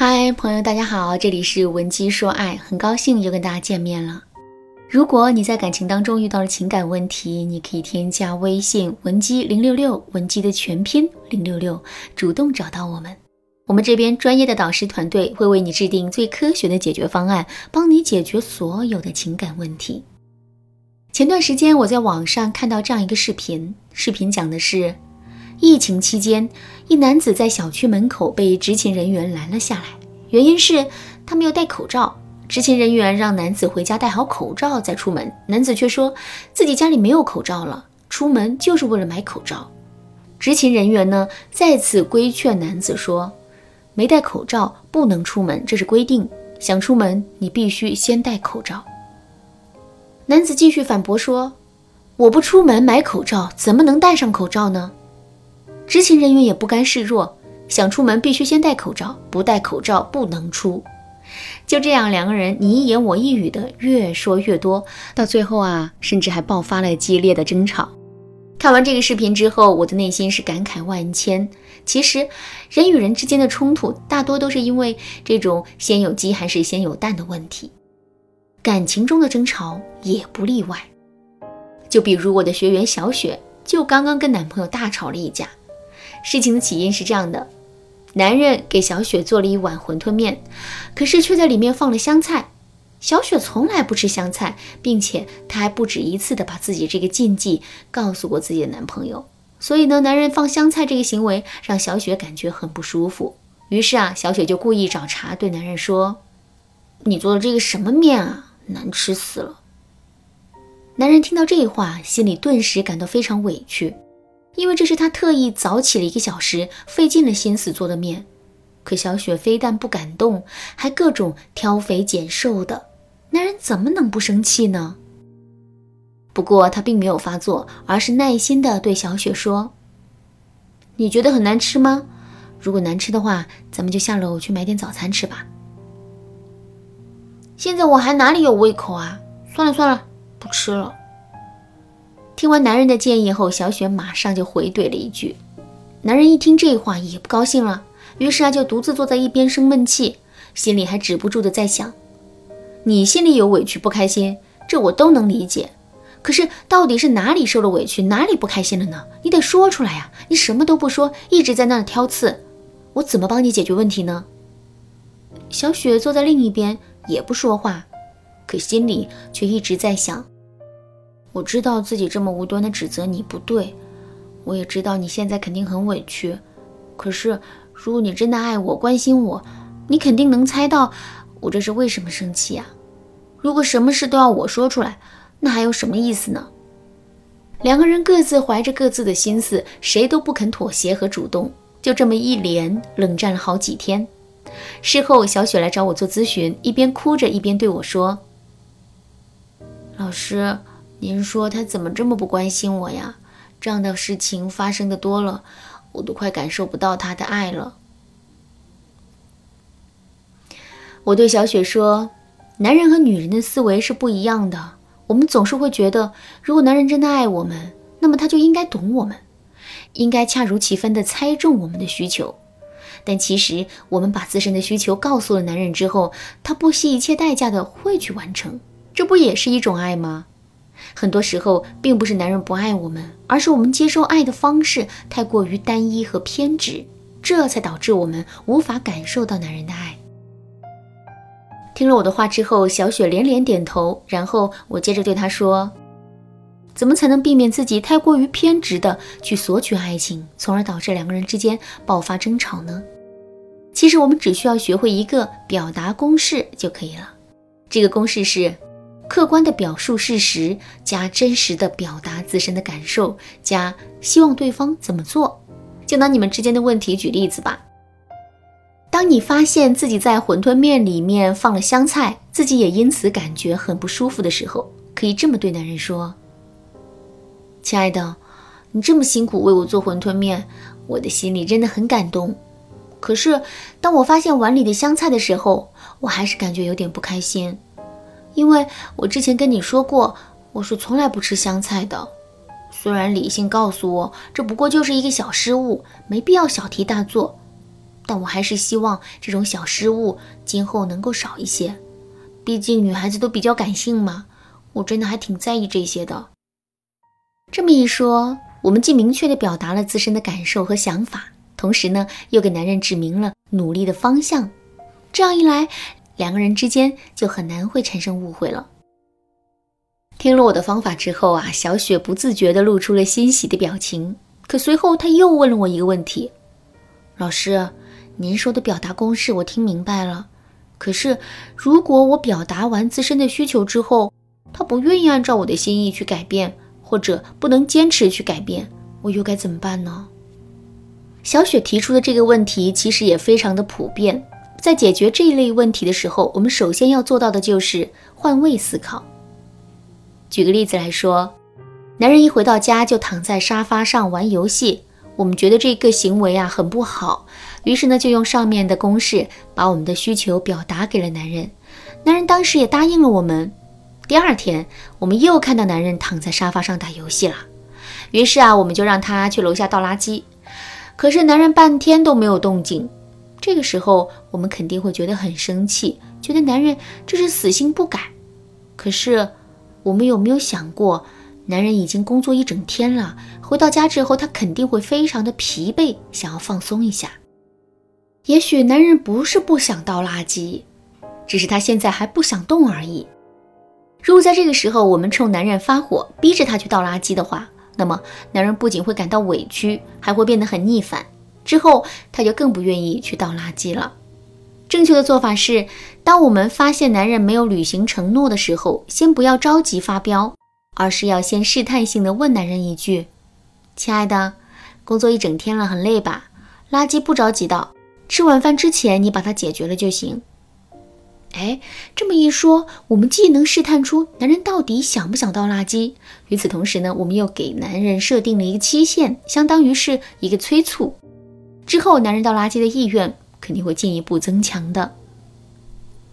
嗨，朋友，大家好，这里是文姬说爱，很高兴又跟大家见面了。如果你在感情当中遇到了情感问题，你可以添加微信文姬零六六，文姬的全拼零六六，主动找到我们，我们这边专业的导师团队会为你制定最科学的解决方案，帮你解决所有的情感问题。前段时间我在网上看到这样一个视频，视频讲的是。疫情期间，一男子在小区门口被执勤人员拦了下来，原因是他没有戴口罩。执勤人员让男子回家戴好口罩再出门，男子却说自己家里没有口罩了，出门就是为了买口罩。执勤人员呢再次规劝男子说，没戴口罩不能出门，这是规定，想出门你必须先戴口罩。男子继续反驳说，我不出门买口罩，怎么能戴上口罩呢？执勤人员也不甘示弱，想出门必须先戴口罩，不戴口罩不能出。就这样，两个人你一言我一语的越说越多，到最后啊，甚至还爆发了激烈的争吵。看完这个视频之后，我的内心是感慨万千。其实，人与人之间的冲突大多都是因为这种先有鸡还是先有蛋的问题，感情中的争吵也不例外。就比如我的学员小雪，就刚刚跟男朋友大吵了一架。事情的起因是这样的：男人给小雪做了一碗馄饨面，可是却在里面放了香菜。小雪从来不吃香菜，并且她还不止一次的把自己这个禁忌告诉过自己的男朋友。所以呢，男人放香菜这个行为让小雪感觉很不舒服。于是啊，小雪就故意找茬对男人说：“你做的这个什么面啊，难吃死了。”男人听到这话，心里顿时感到非常委屈。因为这是他特意早起了一个小时，费尽了心思做的面，可小雪非但不感动，还各种挑肥拣瘦的，男人怎么能不生气呢？不过他并没有发作，而是耐心地对小雪说：“你觉得很难吃吗？如果难吃的话，咱们就下楼去买点早餐吃吧。现在我还哪里有胃口啊？算了算了，不吃了。”听完男人的建议后，小雪马上就回怼了一句。男人一听这话也不高兴了，于是啊就独自坐在一边生闷气，心里还止不住的在想：你心里有委屈不开心，这我都能理解。可是到底是哪里受了委屈，哪里不开心了呢？你得说出来呀！你什么都不说，一直在那儿挑刺，我怎么帮你解决问题呢？小雪坐在另一边也不说话，可心里却一直在想。我知道自己这么无端的指责你不对，我也知道你现在肯定很委屈。可是，如果你真的爱我、关心我，你肯定能猜到我这是为什么生气呀。如果什么事都要我说出来，那还有什么意思呢？两个人各自怀着各自的心思，谁都不肯妥协和主动，就这么一连冷战了好几天。事后，小雪来找我做咨询，一边哭着一边对我说：“老师。”您说他怎么这么不关心我呀？这样的事情发生的多了，我都快感受不到他的爱了。我对小雪说：“男人和女人的思维是不一样的。我们总是会觉得，如果男人真的爱我们，那么他就应该懂我们，应该恰如其分地猜中我们的需求。但其实，我们把自身的需求告诉了男人之后，他不惜一切代价的会去完成，这不也是一种爱吗？”很多时候，并不是男人不爱我们，而是我们接受爱的方式太过于单一和偏执，这才导致我们无法感受到男人的爱。听了我的话之后，小雪连连点头，然后我接着对她说：“怎么才能避免自己太过于偏执的去索取爱情，从而导致两个人之间爆发争吵呢？”其实我们只需要学会一个表达公式就可以了，这个公式是。客观的表述事实，加真实的表达自身的感受，加希望对方怎么做。就拿你们之间的问题举例子吧。当你发现自己在馄饨面里面放了香菜，自己也因此感觉很不舒服的时候，可以这么对男人说：“亲爱的，你这么辛苦为我做馄饨面，我的心里真的很感动。可是当我发现碗里的香菜的时候，我还是感觉有点不开心。”因为我之前跟你说过，我是从来不吃香菜的。虽然理性告诉我这不过就是一个小失误，没必要小题大做，但我还是希望这种小失误今后能够少一些。毕竟女孩子都比较感性嘛，我真的还挺在意这些的。这么一说，我们既明确地表达了自身的感受和想法，同时呢，又给男人指明了努力的方向。这样一来，两个人之间就很难会产生误会了。听了我的方法之后啊，小雪不自觉地露出了欣喜的表情。可随后她又问了我一个问题：“老师，您说的表达公式我听明白了。”可是，如果我表达完自身的需求之后，他不愿意按照我的心意去改变，或者不能坚持去改变，我又该怎么办呢？小雪提出的这个问题其实也非常的普遍。在解决这一类问题的时候，我们首先要做到的就是换位思考。举个例子来说，男人一回到家就躺在沙发上玩游戏，我们觉得这个行为啊很不好。于是呢，就用上面的公式把我们的需求表达给了男人，男人当时也答应了我们。第二天，我们又看到男人躺在沙发上打游戏了，于是啊，我们就让他去楼下倒垃圾。可是男人半天都没有动静，这个时候我们肯定会觉得很生气，觉得男人这是死性不改。可是我们有没有想过，男人已经工作一整天了，回到家之后他肯定会非常的疲惫，想要放松一下。也许男人不是不想倒垃圾，只是他现在还不想动而已。如果在这个时候我们冲男人发火，逼着他去倒垃圾的话，那么男人不仅会感到委屈，还会变得很逆反，之后他就更不愿意去倒垃圾了。正确的做法是，当我们发现男人没有履行承诺的时候，先不要着急发飙，而是要先试探性的问男人一句：“亲爱的，工作一整天了，很累吧？垃圾不着急倒。”吃晚饭之前，你把它解决了就行。哎，这么一说，我们既能试探出男人到底想不想倒垃圾，与此同时呢，我们又给男人设定了一个期限，相当于是一个催促。之后，男人倒垃圾的意愿肯定会进一步增强的。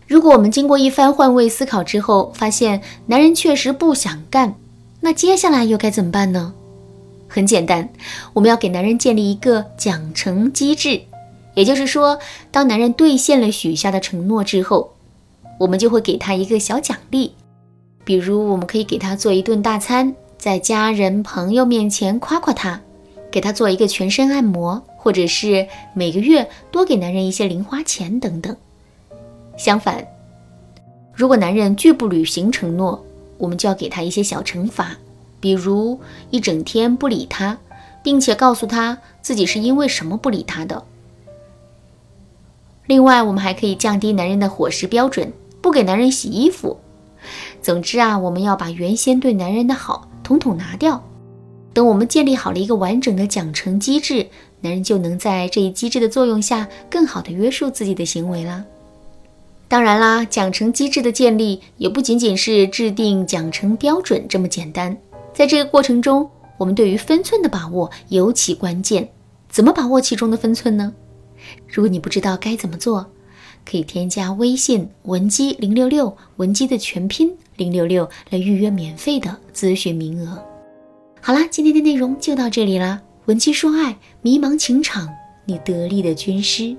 如果我们经过一番换位思考之后，发现男人确实不想干，那接下来又该怎么办呢？很简单，我们要给男人建立一个奖惩机制。也就是说，当男人兑现了许下的承诺之后，我们就会给他一个小奖励，比如我们可以给他做一顿大餐，在家人朋友面前夸夸他，给他做一个全身按摩，或者是每个月多给男人一些零花钱等等。相反，如果男人拒不履行承诺，我们就要给他一些小惩罚，比如一整天不理他，并且告诉他自己是因为什么不理他的。另外，我们还可以降低男人的伙食标准，不给男人洗衣服。总之啊，我们要把原先对男人的好统统拿掉。等我们建立好了一个完整的奖惩机制，男人就能在这一机制的作用下，更好的约束自己的行为啦。当然啦，奖惩机制的建立也不仅仅是制定奖惩标准这么简单，在这个过程中，我们对于分寸的把握尤其关键。怎么把握其中的分寸呢？如果你不知道该怎么做，可以添加微信文姬零六六，文姬的全拼零六六来预约免费的咨询名额。好啦，今天的内容就到这里啦，文姬说爱，迷茫情场，你得力的军师。